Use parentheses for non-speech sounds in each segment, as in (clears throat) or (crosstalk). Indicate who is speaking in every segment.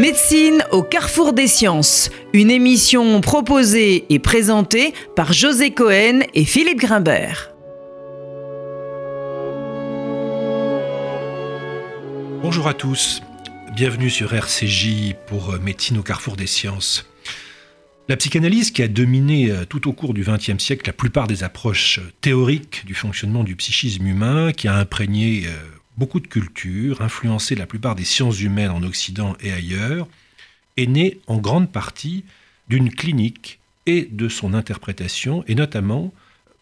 Speaker 1: Médecine au carrefour des sciences, une émission proposée et présentée par José Cohen et Philippe Grimbert.
Speaker 2: Bonjour à tous, bienvenue sur RCJ pour Médecine au carrefour des sciences. La psychanalyse qui a dominé euh, tout au cours du XXe siècle la plupart des approches théoriques du fonctionnement du psychisme humain, qui a imprégné euh, beaucoup de cultures, influencé la plupart des sciences humaines en Occident et ailleurs, est née en grande partie d'une clinique et de son interprétation, et notamment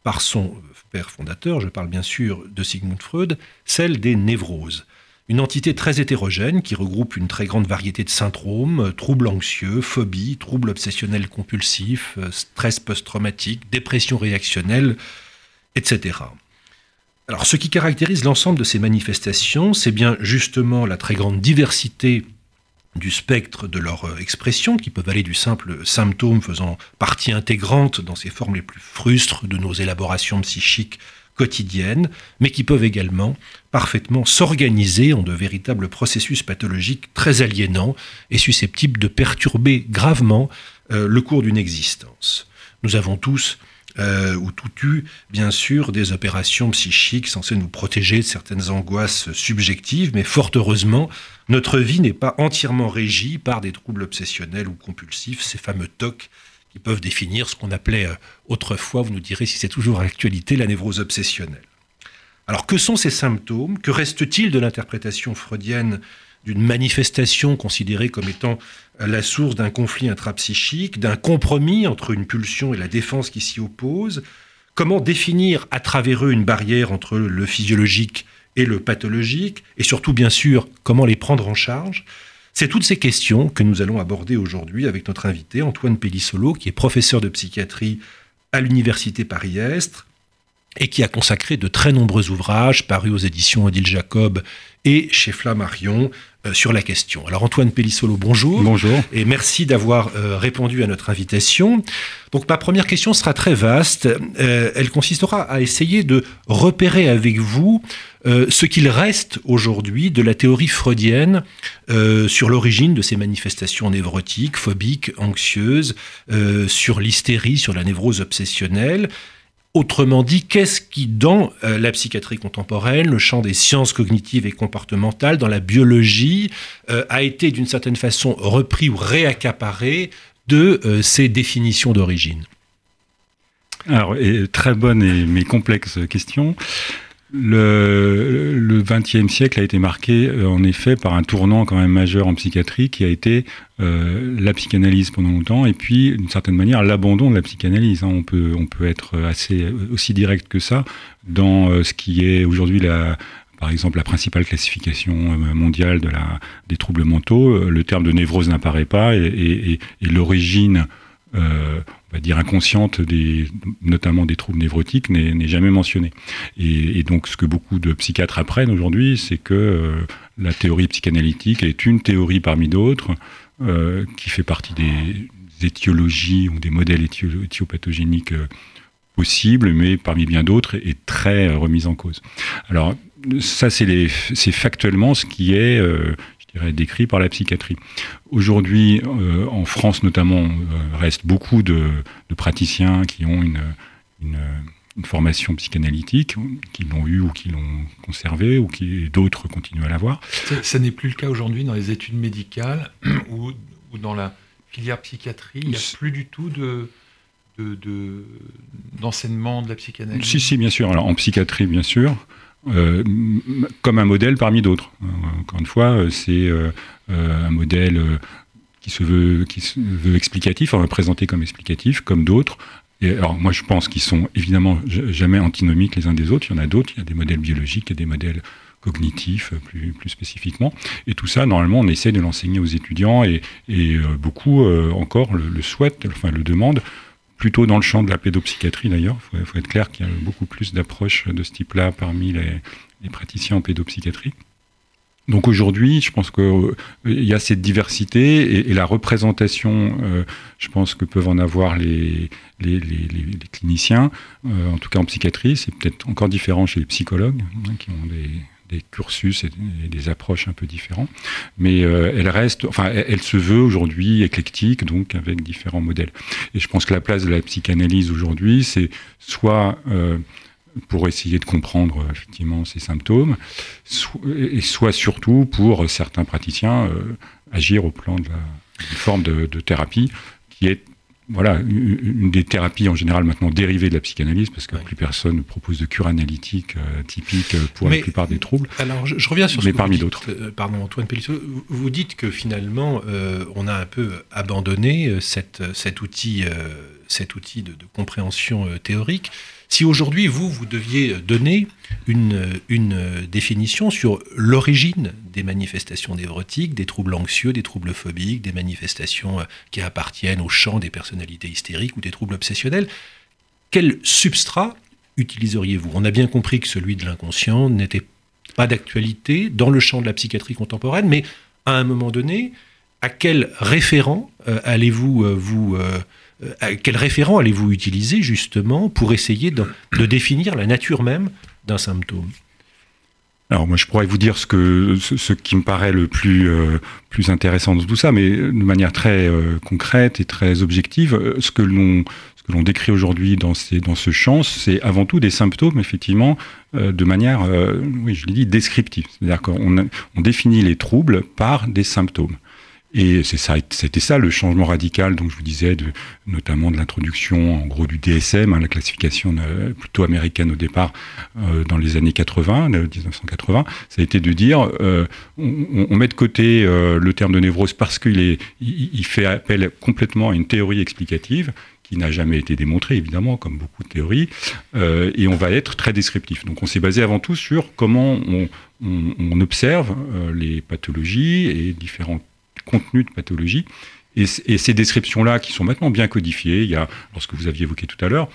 Speaker 2: par son père fondateur, je parle bien sûr de Sigmund Freud, celle des névroses. Une entité très hétérogène qui regroupe une très grande variété de syndromes, troubles anxieux, phobies, troubles obsessionnels compulsifs, stress post-traumatique, dépression réactionnelle, etc. Alors ce qui caractérise l'ensemble de ces manifestations, c'est bien justement la très grande diversité du spectre de leur euh, expression, qui peuvent aller du simple symptôme faisant partie intégrante dans ces formes les plus frustres de nos élaborations psychiques quotidiennes, mais qui peuvent également parfaitement s'organiser en de véritables processus pathologiques très aliénants et susceptibles de perturber gravement euh, le cours d'une existence. Nous avons tous euh, ou tout eu, bien sûr, des opérations psychiques censées nous protéger de certaines angoisses subjectives, mais fort heureusement, notre vie n'est pas entièrement régie par des troubles obsessionnels ou compulsifs, ces fameux TOC qui peuvent définir ce qu'on appelait euh, autrefois, vous nous direz si c'est toujours à l'actualité, la névrose obsessionnelle. Alors que sont ces symptômes? Que reste-t-il de l'interprétation freudienne d'une manifestation considérée comme étant la source d'un conflit intrapsychique, d'un compromis entre une pulsion et la défense qui s'y oppose Comment définir à travers eux une barrière entre le physiologique et le pathologique Et surtout, bien sûr, comment les prendre en charge? C'est toutes ces questions que nous allons aborder aujourd'hui avec notre invité Antoine Pellissolo, qui est professeur de psychiatrie à l'Université Paris-Est et qui a consacré de très nombreux ouvrages parus aux éditions Odile Jacob et chez Flammarion sur la question. Alors Antoine Pellissolo, bonjour.
Speaker 3: Bonjour.
Speaker 2: Et merci d'avoir euh, répondu à notre invitation. Donc ma première question sera très vaste. Euh, elle consistera à essayer de repérer avec vous euh, ce qu'il reste aujourd'hui de la théorie freudienne euh, sur l'origine de ces manifestations névrotiques, phobiques, anxieuses, euh, sur l'hystérie, sur la névrose obsessionnelle. Autrement dit, qu'est-ce qui, dans la psychiatrie contemporaine, le champ des sciences cognitives et comportementales, dans la biologie, a été d'une certaine façon repris ou réaccaparé de ces définitions d'origine?
Speaker 3: Alors, très bonne et complexe question. Le XXe siècle a été marqué euh, en effet par un tournant quand même majeur en psychiatrie qui a été euh, la psychanalyse pendant longtemps et puis d'une certaine manière l'abandon de la psychanalyse. Hein. On, peut, on peut être assez aussi direct que ça dans euh, ce qui est aujourd'hui la, par exemple, la principale classification mondiale de la, des troubles mentaux, le terme de névrose n'apparaît pas et, et, et l'origine euh, on va dire inconsciente, des, notamment des troubles névrotiques, n'est jamais mentionnée. Et, donc, ce que beaucoup de psychiatres apprennent aujourd'hui, c'est que euh, la théorie psychanalytique est une théorie parmi d'autres, euh, qui fait partie des étiologies ou des modèles éthiopathogéniques possibles, mais parmi bien d'autres, est très remise en cause. Alors, ça, c'est factuellement ce qui est, décrit par la psychiatrie. Aujourd'hui, euh, en France notamment, euh, reste beaucoup de, praticiens qui ont une, une, formation psychanalytique, qui l'ont eu ou qui l'ont conservé, ou qui d'autres continuent à l'avoir.
Speaker 4: Ça, n'est plus le cas aujourd'hui dans les études médicales (clears throat) ou, dans la filière psychiatrie. Il n'y a plus du tout de d'enseignement de, de, la psychanalyse
Speaker 3: Si, si, bien sûr. Alors, en psychiatrie, bien sûr. Euh, comme un modèle parmi d'autres. Euh, encore une fois, euh, c'est un modèle qui se veut, explicatif, on va présenter comme explicatif, comme d'autres. Et alors moi je pense qu'ils sont évidemment jamais antinomiques les uns des autres. Il y en a d'autres. Il y a des modèles biologiques et des modèles cognitifs plus, plus spécifiquement. Et tout ça, normalement, on essaie de l'enseigner aux étudiants et, et beaucoup encore le, le, souhaitent, enfin le demandent plutôt dans le champ de la pédopsychiatrie d'ailleurs. Il faut, être clair qu'il y a beaucoup plus d'approches de ce type-là parmi les, praticiens en pédopsychiatrie. Donc aujourd'hui, je pense qu'il euh, y a cette diversité et, la représentation, euh, je pense que peuvent en avoir les, les, cliniciens, euh, en tout cas en psychiatrie, c'est peut-être encore différent chez les psychologues, hein, qui ont des, des cursus et, des approches un peu différents. Mais euh, elle reste, enfin, elle, se veut aujourd'hui éclectique, donc avec différents modèles. Et je pense que la place de la psychanalyse aujourd'hui, c'est soit euh, pour essayer de comprendre effectivement ces symptômes, et soit surtout pour certains praticiens euh, agir au plan de la forme de, thérapie qui est voilà, une des thérapies en général maintenant dérivées de la psychanalyse, parce que plus personne ne propose de cure analytique euh, typique pour la plupart des troubles.
Speaker 2: Alors, je, reviens sur ce mais parmi d'autres. Euh, pardon, Antoine Pellissot, vous dites que finalement, euh, on a un peu abandonné cette, cet outil, cet outil de, de compréhension théorique. Si aujourd'hui, vous, vous deviez donner une, définition sur l'origine des manifestations névrotiques, des troubles anxieux, des troubles phobiques, des manifestations euh, qui appartiennent au champ des personnalités hystériques ou des troubles obsessionnels, quel substrat utiliseriez-vous? On a bien compris que celui de l'inconscient n'était pas d'actualité dans le champ de la psychiatrie contemporaine, mais à un moment donné, à quel référent euh, allez-vous euh, vous quel référent allez-vous utiliser justement pour essayer de, définir la nature même d'un symptôme?
Speaker 3: Alors moi je pourrais vous dire ce qui me paraît le plus euh, plus intéressant dans tout ça, mais de manière très euh, concrète et très objective, ce que l'on décrit aujourd'hui dans ce champ, c'est avant tout des symptômes effectivement de manière oui je l'ai dit descriptive, c'est-à-dire qu'on on définit les troubles par des symptômes. Et c'est ça, c'était ça le changement radical, donc je vous disais, notamment de l'introduction en gros du DSM, hein, la classification plutôt américaine au départ, euh, dans les années 80, 1980. Ça a été de dire, euh, on, met de côté euh, le terme de névrose parce qu'il fait appel complètement à une théorie explicative qui n'a jamais été démontrée, évidemment, comme beaucoup de théories, euh, et on va être très descriptif. Donc on s'est basé avant tout sur comment on, observe euh, les pathologies et différents contenu de pathologie. Et, ces descriptions-là, qui sont maintenant bien codifiées, il y a, lorsque vous aviez évoqué tout à l'heure,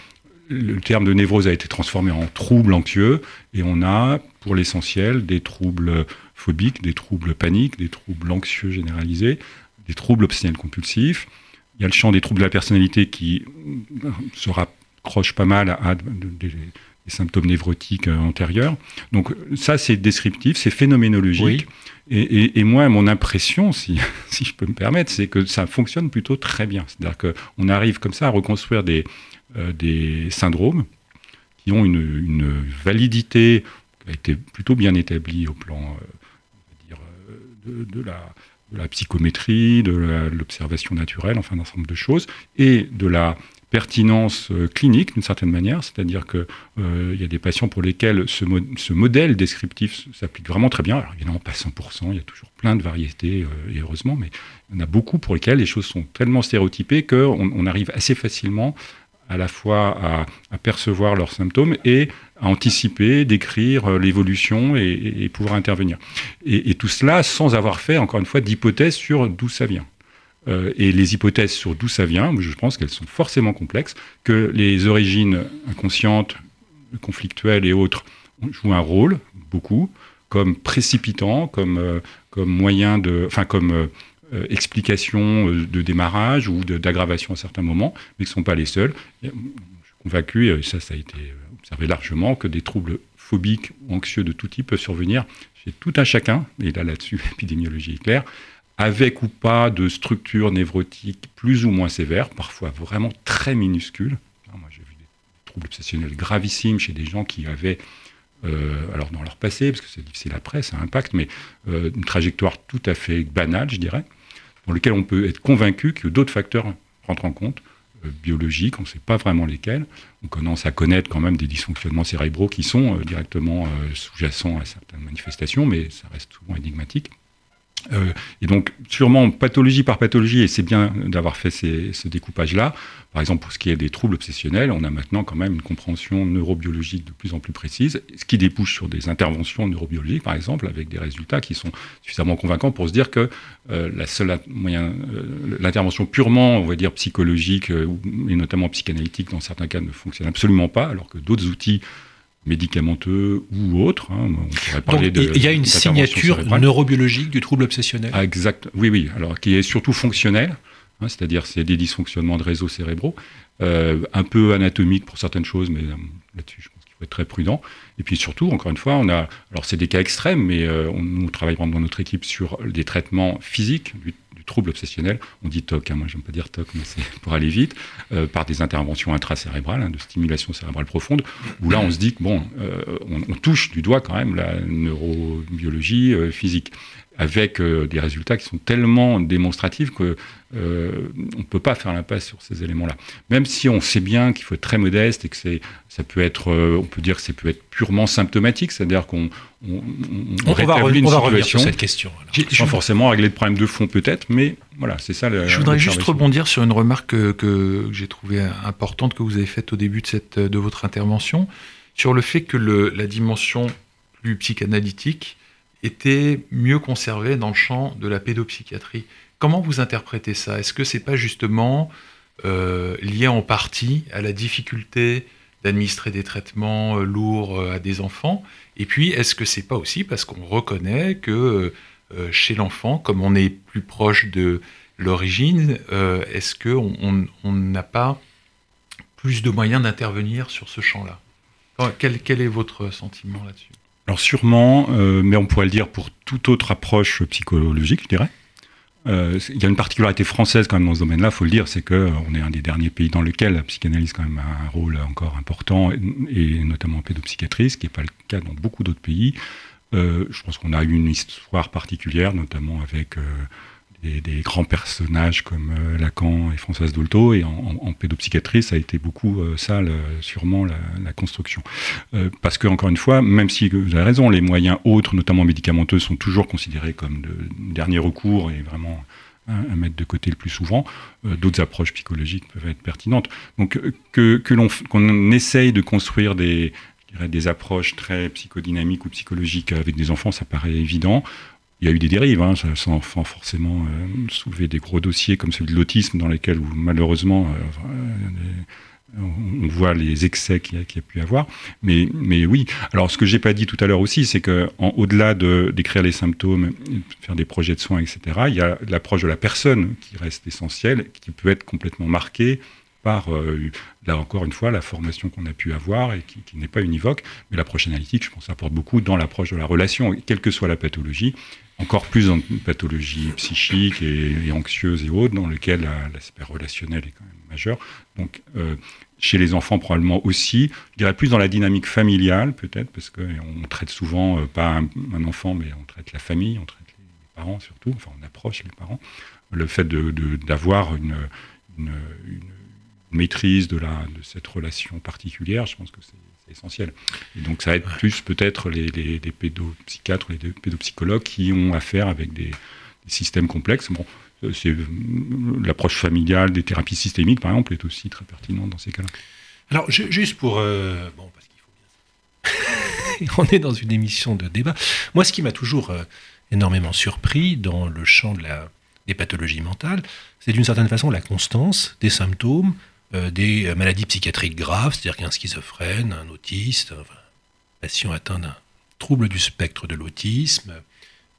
Speaker 3: le terme de névrose a été transformé en trouble anxieux, et on a, pour l'essentiel, des troubles phobiques, des troubles paniques, des troubles anxieux généralisés, des troubles obsessionnels compulsifs. Il y a le champ des troubles de la personnalité qui se rapproche pas mal à, des, symptômes névrotiques euh, antérieurs. Donc ça, c'est descriptif, c'est phénoménologique. Et, moi, mon impression, si, (laughs) si, je peux me permettre, c'est que ça fonctionne plutôt très bien. C'est-à-dire qu'on arrive comme ça à reconstruire des, euh, des syndromes qui ont une, une, validité qui a été plutôt bien établie au plan euh, dire, de, de, la, de, la, psychométrie, de l'observation naturelle, enfin d'un certain nombre de choses, et de la pertinence euh, clinique d'une certaine manière, c'est-à-dire qu'il euh, y a des patients pour lesquels ce, modèle descriptif s'applique vraiment très bien. Alors évidemment pas 100%, il y a toujours plein de variétés euh, et heureusement, mais il y en a beaucoup pour lesquels les choses sont tellement stéréotypées qu'on on arrive assez facilement à la fois à, percevoir leurs symptômes et à anticiper, décrire l'évolution et, pouvoir intervenir. Et, et, tout cela sans avoir fait, encore une fois, d'hypothèse sur d'où ça vient. Euh, et les hypothèses sur d'où ça vient, je pense qu'elles sont forcément complexes, que les origines inconscientes, conflictuelles et autres jouent un rôle, beaucoup, comme précipitant, comme, euh, moyen de. Enfin, comme. Euh, explication de démarrage ou d'aggravation à certains moments, mais qui ne sont pas les seuls. je suis convaincu, et ça, ça a été observé largement, que des troubles phobiques ou anxieux de tout type peuvent survenir chez tout un chacun, et là, là-dessus, (laughs) l'épidémiologie est claire, avec ou pas de structures névrotiques plus ou moins sévères, parfois vraiment très minuscules. Moi, j'ai vu des troubles obsessionnels gravissimes chez des gens qui avaient, euh, alors dans leur passé, parce que c'est difficile après, ça impacte, mais euh, une trajectoire tout à fait banale, je dirais, dans lequel on peut être convaincu que d'autres facteurs rentrent en compte, euh, biologiques, on ne sait pas vraiment lesquels. On commence à connaître quand même des dysfonctionnements cérébraux qui sont directement sous-jacents à certaines manifestations, mais ça reste souvent énigmatique. Euh, et donc, sûrement pathologie par pathologie, et c'est bien d'avoir fait ce découpage-là. Par exemple, pour ce qui est des troubles obsessionnels, on a maintenant quand même une compréhension neurobiologique de plus en plus précise, ce qui débouche sur des interventions neurobiologiques, par exemple, avec des résultats qui sont suffisamment convaincants pour se dire que euh, la euh, l'intervention purement, on va dire, psychologique, et notamment psychanalytique, dans certains cas, ne fonctionne absolument pas, alors que d'autres outils médicamenteux ou autres. Hein.
Speaker 2: il y a une signature neurobiologique du trouble obsessionnel.
Speaker 3: Ah, exact. Oui, oui. Alors qui est surtout fonctionnel, hein, c'est-à-dire c'est des dysfonctionnements de réseaux cérébraux, euh, un peu anatomiques pour certaines choses, mais euh, là-dessus je pense qu'il faut être très prudent. Et puis surtout, encore une fois, on a, alors c'est des cas extrêmes, mais on, nous travaille dans notre équipe sur des traitements physiques du trouble obsessionnel, on dit TOC, hein, moi j'aime pas dire TOC, mais c'est (laughs) pour aller vite, euh, par des interventions intracérébrales, hein, de stimulation cérébrale profonde, où là on se dit que bon, euh, on, touche du doigt quand même la neurobiologie euh, physique avec euh, des résultats qui sont tellement démonstratifs que euh, ne peut pas faire l'impasse sur ces éléments-là. Même si on sait bien qu'il faut être très modeste et que c'est, ça peut être, euh, on peut dire que ça peut être purement symptomatique, c'est-à-dire qu'on
Speaker 2: on, on, on va, une on va sur cette question.
Speaker 3: Sans forcément régler de problème de fond peut-être, mais voilà, c'est ça.
Speaker 4: je voudrais juste rebondir sur une remarque que, que j'ai trouvée importante que vous avez faite au début de, cette, de votre intervention, sur le fait que le, la dimension plus psychanalytique était mieux conservé dans le champ de la pédopsychiatrie. Comment vous interprétez ça? Est-ce que c'est pas justement euh, lié en partie à la difficulté d'administrer des traitements euh, lourds euh, à des enfants? Et puis, est-ce que c'est pas aussi parce qu'on reconnaît que chez l'enfant, comme on est plus proche de l'origine, est-ce qu'on n'a pas plus de moyens d'intervenir sur ce champ-là? Quel, quel est votre sentiment là-dessus?
Speaker 3: Alors sûrement, euh, mais on pourrait le dire pour toute autre approche psychologique, je dirais. Euh, il y a une particularité française quand même dans ce domaine-là, faut le dire, c'est que euh, on est un des derniers pays dans lequel la psychanalyse quand même a un rôle encore important, et, notamment en pédopsychiatrie, ce qui n'est pas le cas dans beaucoup d'autres pays. je pense qu'on a eu une histoire particulière, notamment avec des, grands personnages comme euh, Lacan et Françoise Dolto, et en, pédopsychiatrie, ça a été beaucoup euh, ça, sûrement la, construction. Euh, parce que, encore une fois, même si vous avez raison, les moyens autres, notamment médicamenteux, sont toujours considérés comme de dernier recours et vraiment à mettre de côté le plus souvent, d'autres approches psychologiques peuvent être pertinentes. Donc que, l'on qu'on essaye de construire des, des approches très psychodynamiques ou psychologiques avec des enfants, ça paraît évident il y a eu des dérives, hein, sans, forcément euh, soulever des gros dossiers comme celui de l'autisme, dans lesquels malheureusement euh, on voit les excès qu'il y, a pu y avoir. Mais, oui, alors ce que j'ai pas dit tout à l'heure aussi, c'est qu'au-delà de, d'écrire les symptômes, faire des projets de soins, etc., il y a l'approche de la personne qui reste essentielle, qui peut être complètement marquée par, euh, là encore une fois, la formation qu'on a pu avoir et qui, n'est pas univoque. Mais l'approche analytique, je pense, apporte beaucoup dans l'approche de la relation, quelle que soit la pathologie, encore plus dans une pathologie psychique et, anxieuse et autres, dans lequel l'aspect relationnel est quand même majeur. Donc, euh, chez les enfants, probablement aussi. Je dirais plus dans la dynamique familiale, peut-être, parce qu'on traite souvent, euh, pas un, enfant, mais on traite la famille, on traite les, parents surtout, enfin, on approche les parents. Le fait d'avoir une, une, maîtrise de, la, de cette relation particulière, je pense que c'est essentiel. Et donc ça aide plus peut-être les, les, pédopsychiatres les pédopsychologues qui ont affaire avec des, systèmes complexes. Bon, euh, c'est euh, l'approche familiale des thérapies systémiques, par exemple, est aussi très pertinente dans ces cas-là.
Speaker 2: Alors, juste pour... Euh, bon, parce qu'il faut bien... (laughs) On est dans une émission de débat. Moi, ce qui m'a toujours énormément surpris dans le champ de la, des pathologies mentales, c'est d'une certaine façon la constance des symptômes, des euh, maladies psychiatriques graves, c'est-à-dire qu'un schizophrène, un autiste, un patient atteint d'un trouble du spectre de l'autisme,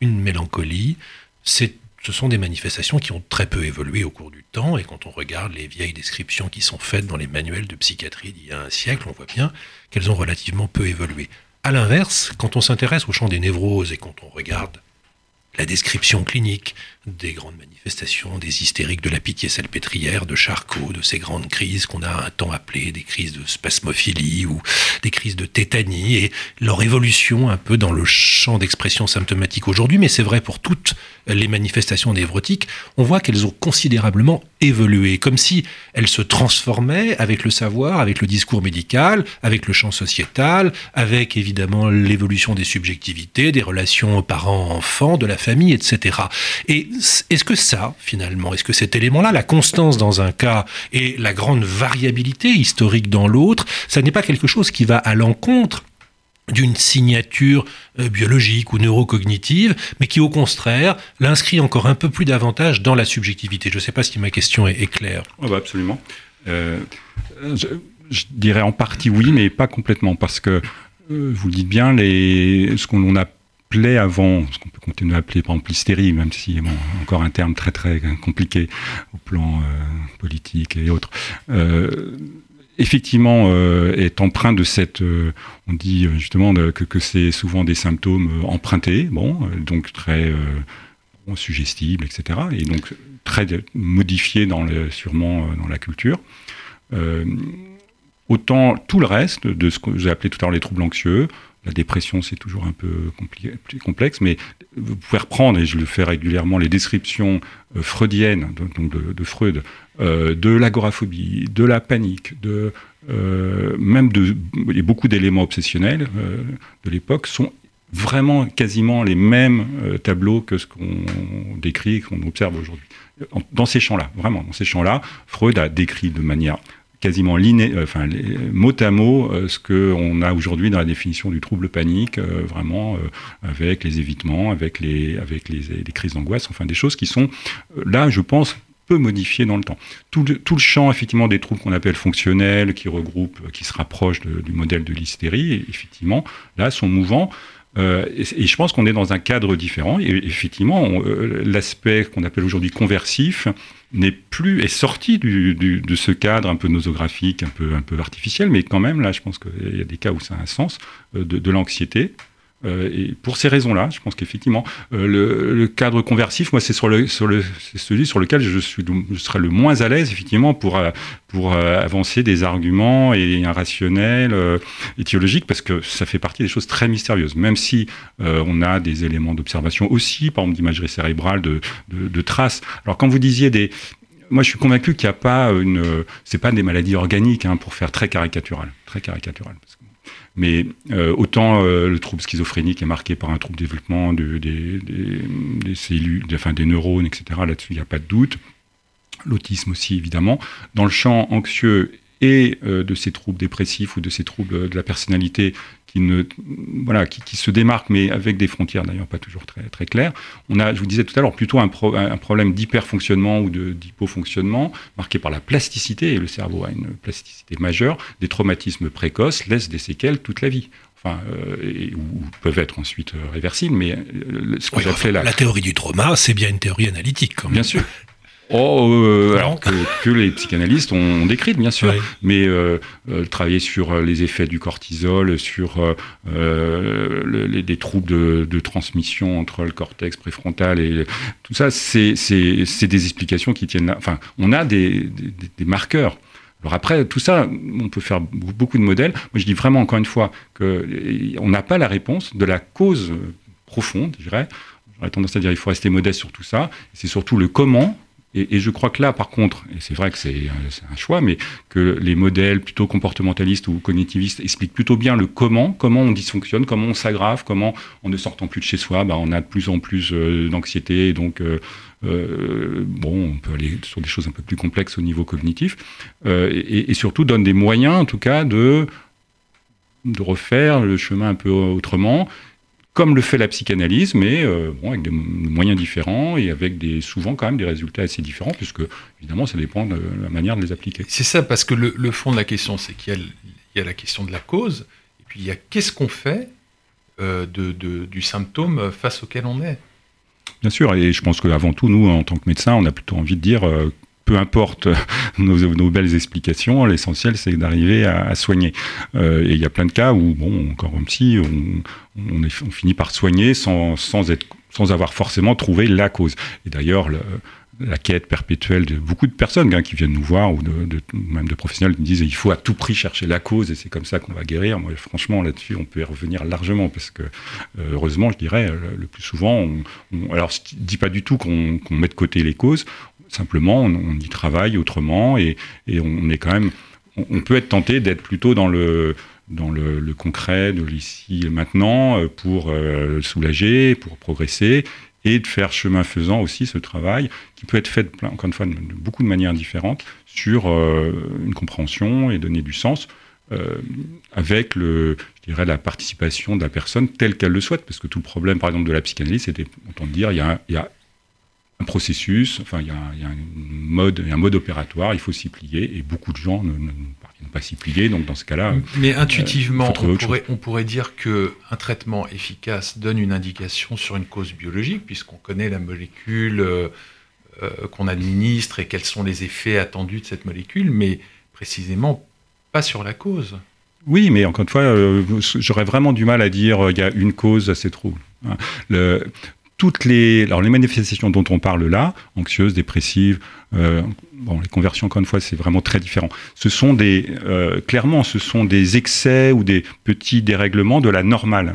Speaker 2: une mélancolie, ce sont des manifestations qui ont très peu évolué au cours du temps, et quand on regarde les vieilles descriptions qui sont faites dans les manuels de psychiatrie d'il y a un siècle, on voit bien qu'elles ont relativement peu évolué. A l'inverse, quand on s'intéresse au champ des névroses et quand on regarde la description clinique des grandes manifestations, des hystériques de la pitié salpêtrière, de Charcot, de ces grandes crises qu'on a un temps appelées des crises de spasmophilie ou des crises de tétanie, et leur évolution un peu dans le champ d'expression symptomatique aujourd'hui, mais c'est vrai pour toutes les manifestations névrotiques, on voit qu'elles ont considérablement évolué, comme si elles se transformaient avec le savoir, avec le discours médical, avec le champ sociétal, avec évidemment l'évolution des subjectivités, des relations parents-enfants, de la famille, etc. Et est-ce que ça, finalement, est-ce que cet élément-là, la constance dans un cas et la grande variabilité historique dans l'autre, ça n'est pas quelque chose qui va à l'encontre d'une signature euh, biologique ou neurocognitive, mais qui au contraire l'inscrit encore un peu plus davantage dans la subjectivité. Je ne sais pas si ma question est, claire.
Speaker 3: Oh bah absolument. Euh, je, dirais en partie oui, mais pas complètement, parce que euh, vous le dites bien, les, ce qu'on a avant, ce qu'on peut continuer à appeler par exemple l'hystérie, même si encore un terme très très compliqué au plan politique et autres, euh, effectivement est empreint de cette, on dit justement que, c'est souvent des symptômes empruntés, bon, donc très suggestibles, etc. Et donc très modifiés dans le, sûrement dans la culture. autant tout le reste de ce que j'ai appelé tout à l'heure les troubles anxieux, la dépression, c'est toujours un peu complexe, mais vous pouvez reprendre, et je le fais régulièrement, les descriptions euh, freudiennes, de, Freud, euh, de l'agoraphobie, de la panique, de, euh, même de beaucoup d'éléments obsessionnels de l'époque sont vraiment quasiment les mêmes tableaux que ce qu'on décrit, qu'on observe aujourd'hui. Dans ces champs-là, vraiment, dans ces champs-là, Freud a décrit de manière quasiment liné, euh, enfin, mot à mot euh, ce qu'on a aujourd'hui dans la définition du trouble panique, euh, vraiment avec les évitements, avec les, avec les, crises d'angoisse, enfin des choses qui sont là, je pense, peu modifiées dans le temps. Tout le, champ, effectivement, des troubles qu'on appelle fonctionnels, qui regroupent, qui se rapprochent du modèle de l'hystérie, effectivement, là, sont mouvants. et, je pense qu'on est dans un cadre différent. Et effectivement, l'aspect qu'on appelle aujourd'hui conversif, n'est plus est sorti de ce cadre un peu nosographique, un peu un peu artificiel, mais quand même là, je pense qu'il y a des cas où ça a un sens euh, de, l'anxiété. Euh, et pour ces raisons-là, je pense qu'effectivement, euh, le, cadre conversif, moi, c'est celui sur lequel je, suis, serais le moins à l'aise, effectivement, pour, pour avancer des arguments et un rationnel étiologique, parce que ça fait partie des choses très mystérieuses. Même si on a des éléments d'observation aussi, par exemple d'imagerie cérébrale, de, traces. Alors, quand vous disiez des, moi, je suis convaincu qu'il n'y a pas une. C'est pas des maladies organiques, hein, pour faire très caricatural, très caricatural. Mais euh, autant euh, le trouble schizophrénique est marqué par un trouble de développement de, des, cellules, enfin des neurones, etc. Là-dessus, il n'y a pas de doute. L'autisme aussi, évidemment. Dans le champ anxieux et euh, de ces troubles dépressifs ou de ces troubles de la personnalité, qui, ne, voilà, qui, se démarquent, mais avec des frontières d'ailleurs pas toujours très, très claires. On a, je vous disais tout à l'heure, plutôt un, un problème d'hyperfonctionnement ou d'hypofonctionnement, marqué par la plasticité, et le cerveau a une plasticité majeure. Des traumatismes précoces laissent des séquelles toute la vie. Enfin, euh, ou peuvent être ensuite euh, réversibles, mais
Speaker 2: euh, ce que la théorie du trauma, c'est bien une théorie analytique. Quand même.
Speaker 3: Bien sûr. Oh, euh, alors que, les psychanalystes ont, décrit, bien sûr, mais euh, euh, travailler sur les effets du cortisol, sur les, des troubles de, transmission entre le cortex préfrontal et tout ça, c'est des explications qui tiennent là. Enfin, on a des, des, marqueurs. Alors après, tout ça, on peut faire beaucoup de modèles. Moi, je dis vraiment encore une fois qu'on n'a pas la réponse de la cause profonde, je dirais. J'aurais tendance à dire qu'il faut rester modeste sur tout ça. C'est surtout le comment et, je crois que là, par contre, et c'est vrai que c'est un choix, mais que les modèles plutôt comportementalistes ou cognitivistes expliquent plutôt bien le comment, comment on dysfonctionne, comment on s'aggrave, comment en ne sortant plus de chez soi, bah, on a de plus en plus euh, d'anxiété, donc euh, euh, bon, on peut aller sur des choses un peu plus complexes au niveau cognitif, et, et, surtout donne des moyens, en tout cas, de de refaire le chemin un peu autrement comme le fait la psychanalyse, mais euh, bon, avec des moyens différents et avec des, souvent quand même des résultats assez différents, puisque évidemment ça dépend de la manière de les appliquer.
Speaker 4: C'est ça, parce que le, fond de la question, c'est qu'il y, a la question de la cause, et puis il y a qu'est-ce qu'on fait euh, de, du symptôme face auquel on est?
Speaker 3: Bien sûr, et je pense qu'avant tout, nous, en tant que médecins, on a plutôt envie de dire euh, peu importe (laughs) nos, belles explications, l'essentiel c'est d'arriver à, soigner. Euh, et il y a plein de cas où, bon, encore comme si on, on, on finit par soigner sans, sans, être, sans avoir forcément trouvé la cause. Et d'ailleurs, la quête perpétuelle de beaucoup de personnes hein, qui viennent nous voir ou de, même de professionnels qui me disent il faut à tout prix chercher la cause et c'est comme ça qu'on va guérir. Moi, franchement, là-dessus, on peut y revenir largement parce que, euh, heureusement, je dirais, le, plus souvent, on, alors je dis pas du tout qu'on met de côté les causes, Simplement, on, y travaille autrement et, on est quand même. On, peut être tenté d'être plutôt dans le concret de l'ici et maintenant euh, pour euh, soulager, pour progresser et de faire chemin faisant aussi ce travail qui peut être fait, encore une fois, de, beaucoup de manières différentes sur euh, une compréhension et donner du sens. avec le, je dirais, la participation de la personne telle qu'elle le souhaite, parce que tout le problème, par exemple, de la psychanalyse, c'était, autant dire, il il y a un processus, enfin, il y, a, un mode, un mode opératoire, il faut s'y plier, et beaucoup de gens ne, parviennent pas s'y plier, donc dans ce cas-là.
Speaker 4: Mais euh, intuitivement, on, pourrait, on, pourrait, dire qu'un traitement efficace donne une indication sur une cause biologique, puisqu'on connaît la molécule euh, euh, qu'on administre et quels sont les effets attendus de cette molécule, mais précisément, pas sur la cause.
Speaker 3: Oui, mais encore une fois, euh, j'aurais vraiment du mal à dire qu'il y a une cause à ces troubles. Hein. Le, toutes les, alors les manifestations dont on parle là, anxieuses, dépressives, euh, bon, les conversions, encore une fois, c'est vraiment très différent. Ce sont des, euh, clairement, ce sont des excès ou des petits dérèglements de la normale.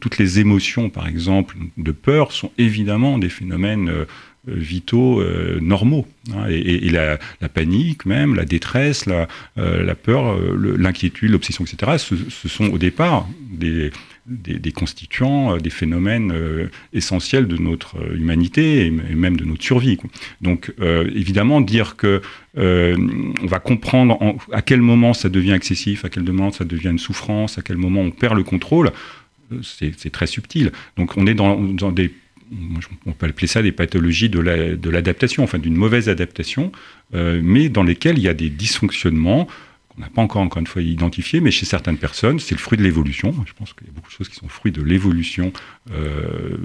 Speaker 3: toutes les émotions, par exemple, de peur, sont évidemment des phénomènes euh, vitaux normaux. Hein. et, la, panique même, la détresse, la, la peur, l'inquiétude, l'obsession, etc., ce, sont au départ des des, constituants, euh, des phénomènes euh, essentiels de notre euh, humanité et, même de notre survie. Donc, évidemment, dire que on va comprendre à quel moment ça devient excessif, à quel moment ça devient une souffrance, à quel moment on perd le contrôle, c'est très subtil. Donc, on est dans, des on peut appeler ça des pathologies de l'adaptation, enfin d'une mauvaise adaptation, mais dans lesquelles il y a des dysfonctionnements on n'a pas encore, encore une fois, identifié, mais chez certaines personnes, c'est le fruit de l'évolution. Je pense qu'il y a beaucoup de choses qui sont fruits de l'évolution, euh,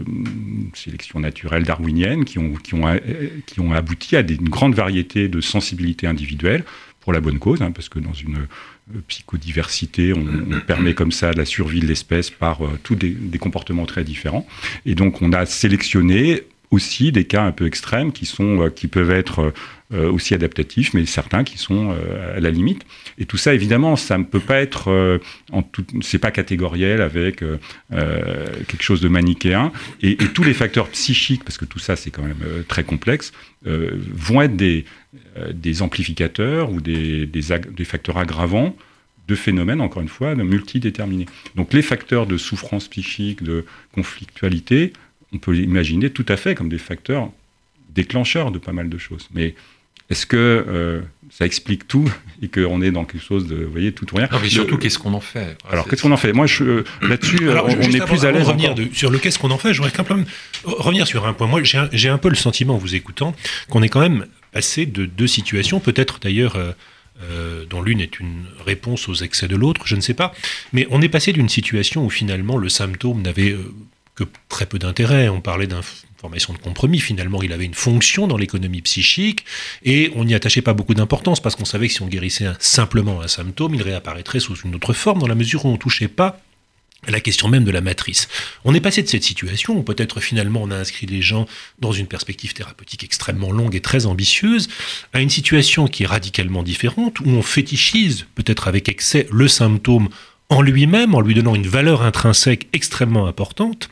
Speaker 3: sélection naturelle darwinienne, qui ont, qui, ont, qui ont abouti à une grande variété de sensibilités individuelles, pour la bonne cause, hein, parce que dans une euh, psychodiversité, on, permet comme ça la survie de l'espèce par euh, tous des, des comportements très différents. Et donc, on a sélectionné aussi des cas un peu extrêmes qui, sont, euh, qui peuvent être euh, aussi adaptatifs, mais certains qui sont euh, à la limite. Et tout ça, évidemment, ça ne peut pas être, tout, c'est pas catégoriel avec quelque chose de manichéen. Et, tous les facteurs psychiques, parce que tout ça, c'est quand même très complexe, vont être des, amplificateurs ou des facteurs aggravants de phénomènes, encore une fois, multidéterminés. Donc les facteurs de souffrance psychique, de conflictualité, on peut l'imaginer tout à fait comme des facteurs déclencheurs de pas mal de choses. Mais est-ce que euh, ça explique tout (laughs) et qu'on est dans quelque chose de, vous voyez, tout ou rien
Speaker 4: non, mais surtout, qu'est-ce qu'on en fait?
Speaker 3: Alors, qu'est-ce qu'on en fait? Moi, euh, là-dessus, on, est plus à l'aise.
Speaker 2: revenir sur le qu'est-ce qu'on en fait, je voudrais quand même revenir sur un point. Moi, j'ai un, peu le sentiment, en vous écoutant, qu'on est quand même passé de deux situations, peut-être d'ailleurs. Euh, dont l'une est une réponse aux excès de l'autre, je ne sais pas. Mais on est passé d'une situation où finalement le symptôme n'avait que très peu d'intérêt. On parlait d'information de compromis. Finalement, il avait une fonction dans l'économie psychique et on n'y attachait pas beaucoup d'importance parce qu'on savait que si on guérissait simplement un symptôme, il réapparaîtrait sous une autre forme dans la mesure où on ne touchait pas à la question même de la matrice. On est passé de cette situation où peut-être finalement on a inscrit les gens dans une perspective thérapeutique extrêmement longue et très ambitieuse, à une situation qui est radicalement différente, où on fétichise, peut-être avec excès, le symptôme en lui-même, en lui donnant une valeur intrinsèque extrêmement importante,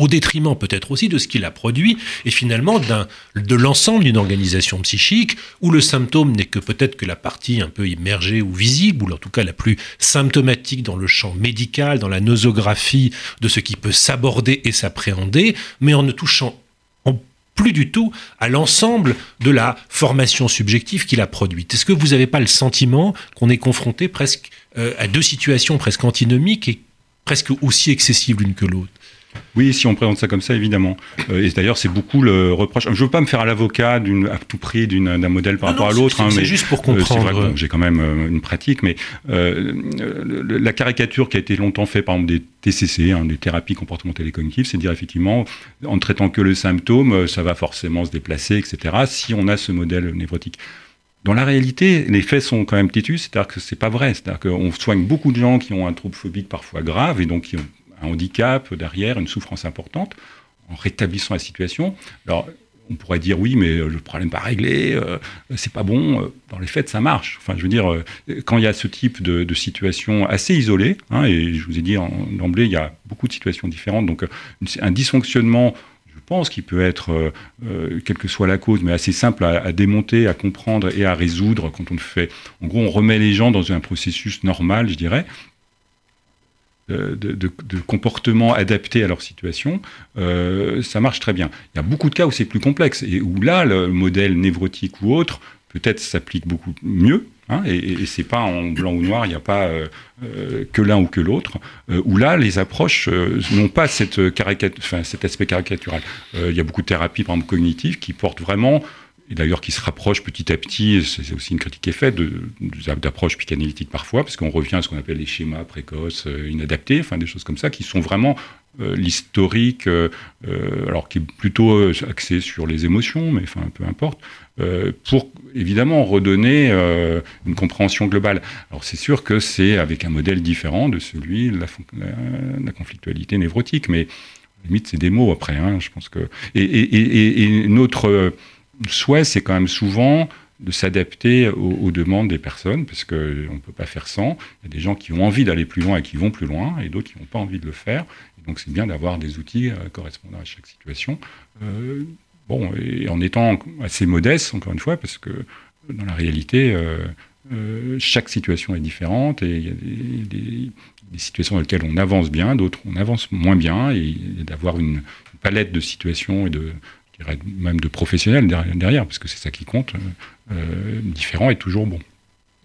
Speaker 2: au détriment peut-être aussi de ce qu'il a produit, et finalement de l'ensemble d'une organisation psychique, où le symptôme n'est que peut-être que la partie un peu immergée ou visible, ou en tout cas la plus symptomatique dans le champ médical, dans la nosographie de ce qui peut s'aborder et s'appréhender, mais en ne touchant plus du tout à l'ensemble de la formation subjective qu'il a produite. Est-ce que vous n'avez pas le sentiment qu'on est confronté presque euh, à deux situations presque antinomiques et presque aussi excessives l'une que l'autre?
Speaker 3: Oui, si on présente ça comme ça, évidemment. Euh, et d'ailleurs, c'est beaucoup le reproche. Je ne veux pas me faire à l'avocat à tout prix d'un modèle par rapport à l'autre.
Speaker 2: Hein, c'est juste pour comprendre.
Speaker 3: vrai que j'ai quand même euh, une pratique, mais euh, la caricature qui a été longtemps faite, par exemple, des TCC, hein, des thérapies comportementales et cognitives, c'est de dire effectivement, en ne traitant que le symptôme, ça va forcément se déplacer, etc., si on a ce modèle névrotique. Dans la réalité, les faits sont quand même têtus, c'est-à-dire que c'est pas vrai. C'est-à-dire qu'on soigne beaucoup de gens qui ont un trouble phobique parfois grave et donc qui ont un handicap derrière, une souffrance importante, en rétablissant la situation. Alors, on pourrait dire oui, mais le problème n'est pas réglé, euh, c'est pas bon. Dans les faits, ça marche. Enfin, je veux dire, euh, quand il y a ce type de, situation assez isolée, hein, et je vous ai dit d'emblée, il y a beaucoup de situations différentes, donc un dysfonctionnement je pense qu'il peut être, euh, quelle que soit la cause, mais assez simple à, à, démonter, à comprendre et à résoudre quand on le fait. En gros, on remet les gens dans un processus normal, je dirais, de, comportements adaptés à leur situation, euh, ça marche très bien. Il y a beaucoup de cas où c'est plus complexe et où là, le modèle névrotique ou autre peut-être s'applique beaucoup mieux. Hein, et, et c'est pas en blanc ou noir, il n'y a pas euh, euh, que l'un ou que l'autre. où là, les approches n'ont pas cette cet aspect caricatural. il y a beaucoup de thérapies, par exemple cognitives, qui portent vraiment et d'ailleurs qui se rapproche petit à petit, c'est aussi une critique qui est faite, d'approches psychanalytiques parfois, parce qu'on revient à ce qu'on appelle les schémas précoces, inadaptés, enfin des choses comme ça, qui sont vraiment l'historique, alors qui est plutôt axé sur les émotions, mais enfin peu importe, pour évidemment redonner une compréhension globale. Alors c'est sûr que c'est avec un modèle différent de celui de la, conflictualité névrotique, mais limite c'est des mots après. Hein, je pense que et, notre souhait c'est quand même souvent de s'adapter aux, demandes des personnes parce qu'on ne peut pas faire sans. Il y a des gens qui ont envie d'aller plus loin et qui vont plus loin et d'autres qui n'ont pas envie de le faire. donc c'est bien d'avoir des outils euh, correspondant à chaque situation. Euh, bon, et en étant assez modeste, encore une fois, parce que dans la réalité, euh, chaque situation est différente et il y a des, des situations dans lesquelles on avance bien, d'autres on avance moins bien, et, d'avoir une, palette de situations et de même de professionnels derrière, parce que c'est ça qui compte, euh, euh, différent est toujours bon.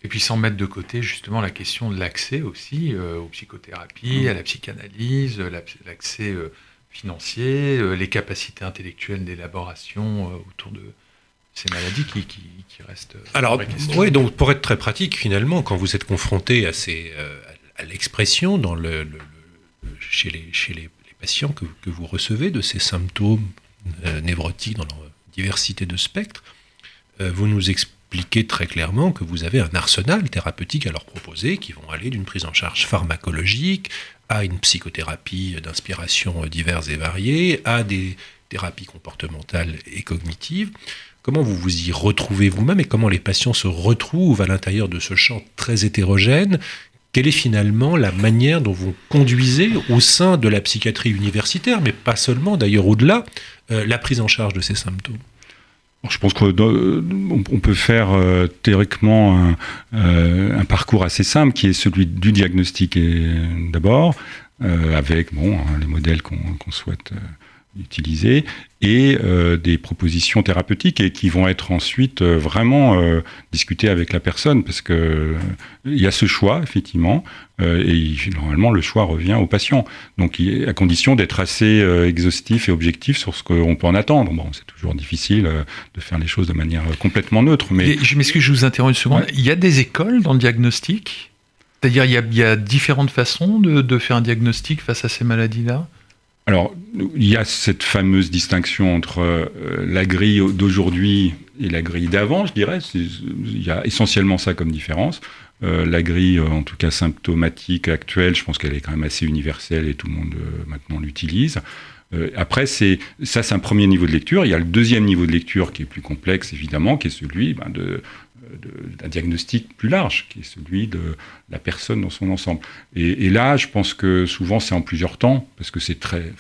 Speaker 4: Et puis sans mettre de côté justement la question de l'accès aussi euh, aux psychothérapies, mmh. à la psychanalyse, l'accès financier, les capacités intellectuelles d'élaboration autour de ces maladies qui, qui, restent.
Speaker 2: Alors, oui, donc pour être très pratique, finalement, quand vous êtes confronté à ces, à l'expression dans le, chez, les, chez les, patients que, que, vous recevez de ces symptômes euh, névrotiques dans leur diversité de spectres. Euh, vous nous expliquez très clairement que vous avez un arsenal thérapeutique à leur proposer qui vont aller d'une prise en charge pharmacologique à une psychothérapie d'inspiration diverses et variées, à des thérapies comportementales et cognitives. Comment vous vous y retrouvez vous-même et comment les patients se retrouvent à l'intérieur de ce champ très hétérogène quelle est finalement la manière dont vous conduisez au sein de la psychiatrie universitaire, mais pas seulement, d'ailleurs au-delà, euh, la prise en charge de ces symptômes?
Speaker 3: Je pense qu'on peut faire euh, théoriquement euh, un, parcours assez simple qui est celui du diagnostic d'abord, avec hein, les modèles qu'on souhaite utiliser et euh, des propositions thérapeutiques et qui vont être ensuite euh, vraiment euh, discutées avec la personne parce que il y a ce choix effectivement et normalement le choix revient au patient. Donc à condition d'être assez exhaustif et objectif sur ce qu'on peut en attendre. Bon c'est toujours difficile de faire les choses de manière complètement neutre mais
Speaker 4: je m'excuse je vous interromps une seconde. Il y a des écoles dans le diagnostic? C'est-à-dire il, y a différentes façons de, de faire un diagnostic face à ces maladies là
Speaker 3: alors, il y a cette fameuse distinction entre euh, la grille d'aujourd'hui et la grille d'avant, je dirais. Il y a essentiellement ça comme différence. Euh, la grille, en tout cas symptomatique actuelle, je pense qu'elle est quand même assez universelle et tout le monde euh, maintenant l'utilise. après, c'est ça, c'est un premier niveau de lecture. Il y a le deuxième niveau de lecture qui est plus complexe, évidemment, qui est celui ben, de d'un diagnostic plus large, qui est celui de la personne dans son ensemble. Et, là, je pense que souvent c'est en plusieurs temps, parce que c'est très.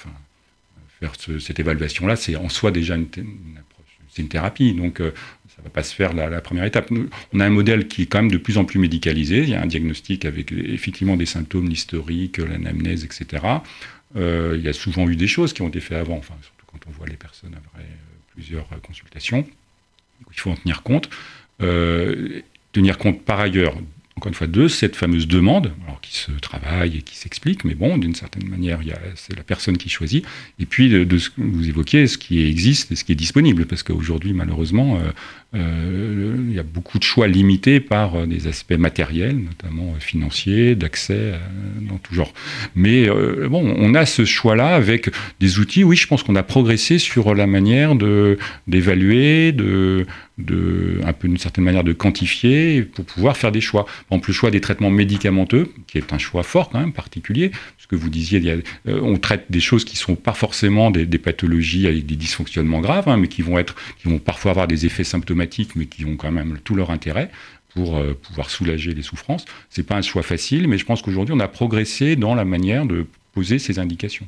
Speaker 3: Faire cette évaluation-là, c'est en soi déjà une, approche, c'est une thérapie, donc euh, ça ne va pas se faire la, première étape. On a un modèle qui est quand même de plus en plus médicalisé. Il y a un diagnostic avec effectivement des symptômes, l'historique, l'anamnèse, etc. Euh, il y a souvent eu des choses qui ont été faites avant, enfin, surtout quand on voit les personnes après euh, plusieurs consultations. il faut en tenir compte. Euh, tenir compte par ailleurs, encore une fois, de cette fameuse demande, alors qui se travaille et qui s'explique, mais bon, d'une certaine manière, c'est la personne qui choisit, et puis de, ce que vous évoquiez, ce qui existe et ce qui est disponible, parce qu'aujourd'hui, malheureusement, euh, euh, il y a beaucoup de choix limités par des aspects matériels, notamment financiers, d'accès dans tout genre. Mais bon, on a ce choix-là avec des outils. Oui, je pense qu'on a progressé sur la manière d'évaluer, de, de un peu d'une certaine manière de quantifier pour pouvoir faire des choix. Par exemple, le choix des traitements médicamenteux, qui est un choix fort quand même, particulier, ce que vous disiez, a, on traite des choses qui sont pas forcément des, pathologies avec des dysfonctionnements graves, hein, mais qui vont être, qui vont parfois avoir des effets symptomatiques mais qui ont quand même tout leur intérêt pour euh, pouvoir soulager les souffrances. C'est pas un choix facile, mais je pense qu'aujourd'hui, on a progressé dans la manière de poser ces indications.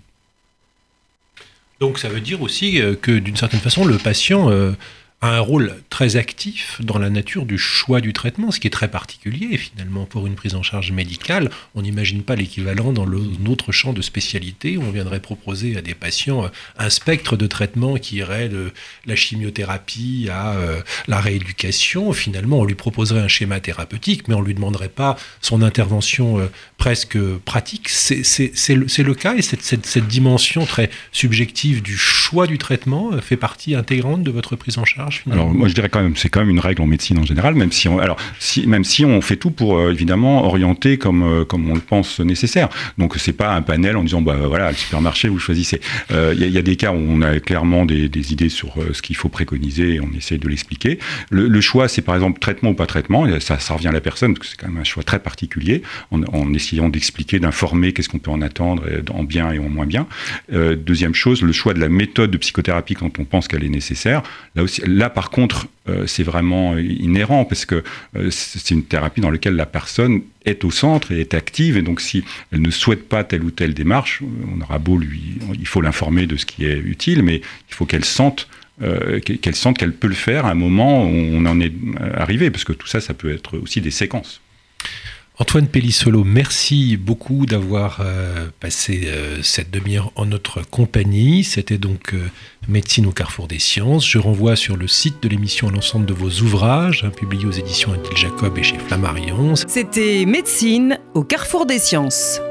Speaker 2: Donc ça veut dire aussi euh, que d'une certaine façon, le patient euh, a un rôle très actif dans la nature du choix du traitement, ce qui est très particulier finalement pour une prise en charge médicale. On n'imagine pas l'équivalent dans notre champ de spécialité où on viendrait proposer à des patients euh, un spectre de traitement qui irait de la chimiothérapie à euh, la rééducation. Finalement, on lui proposerait un schéma thérapeutique, mais on ne lui demanderait pas son intervention euh, presque pratique. C'est le, cas et cette dimension très subjective du choix du traitement fait partie intégrante de votre prise en charge?
Speaker 3: Alors moi je dirais quand même, c'est quand même une règle en médecine en général, même si on, alors si, même si on fait tout pour euh, évidemment orienter comme euh, comme on le pense nécessaire. Donc c'est pas un panel en disant bah voilà le supermarché vous choisissez. Il y, a des cas où on a clairement des, des idées sur ce qu'il faut préconiser et on essaie de l'expliquer. Le, choix c'est par exemple traitement ou pas traitement, ça, revient à la personne parce que c'est quand même un choix très particulier en, en essayant d'expliquer, d'informer qu'est-ce qu'on peut en attendre en bien et en moins bien. Euh, deuxième chose, le choix de la méthode de psychothérapie quand on pense qu'elle est nécessaire. Là, aussi, là par contre, euh, c'est vraiment inhérent parce que euh, c'est une thérapie dans laquelle la personne est au centre et est active. Et donc, si elle ne souhaite pas telle ou telle démarche, on aura beau lui, il faut l'informer de ce qui est utile, mais il faut qu'elle sente euh, qu'elle sente qu'elle peut le faire à un moment où on en est arrivé, parce que tout ça, ça peut être aussi des séquences.
Speaker 2: Antoine Pellissolo, merci beaucoup d'avoir euh, passé euh, cette demi-heure en notre compagnie. C'était donc euh, Médecine au carrefour des sciences. Je renvoie sur le site de l'émission l'ensemble de vos ouvrages, hein, publiés aux éditions Adil Jacob et chez Flammarion.
Speaker 1: C'était Médecine au carrefour des sciences.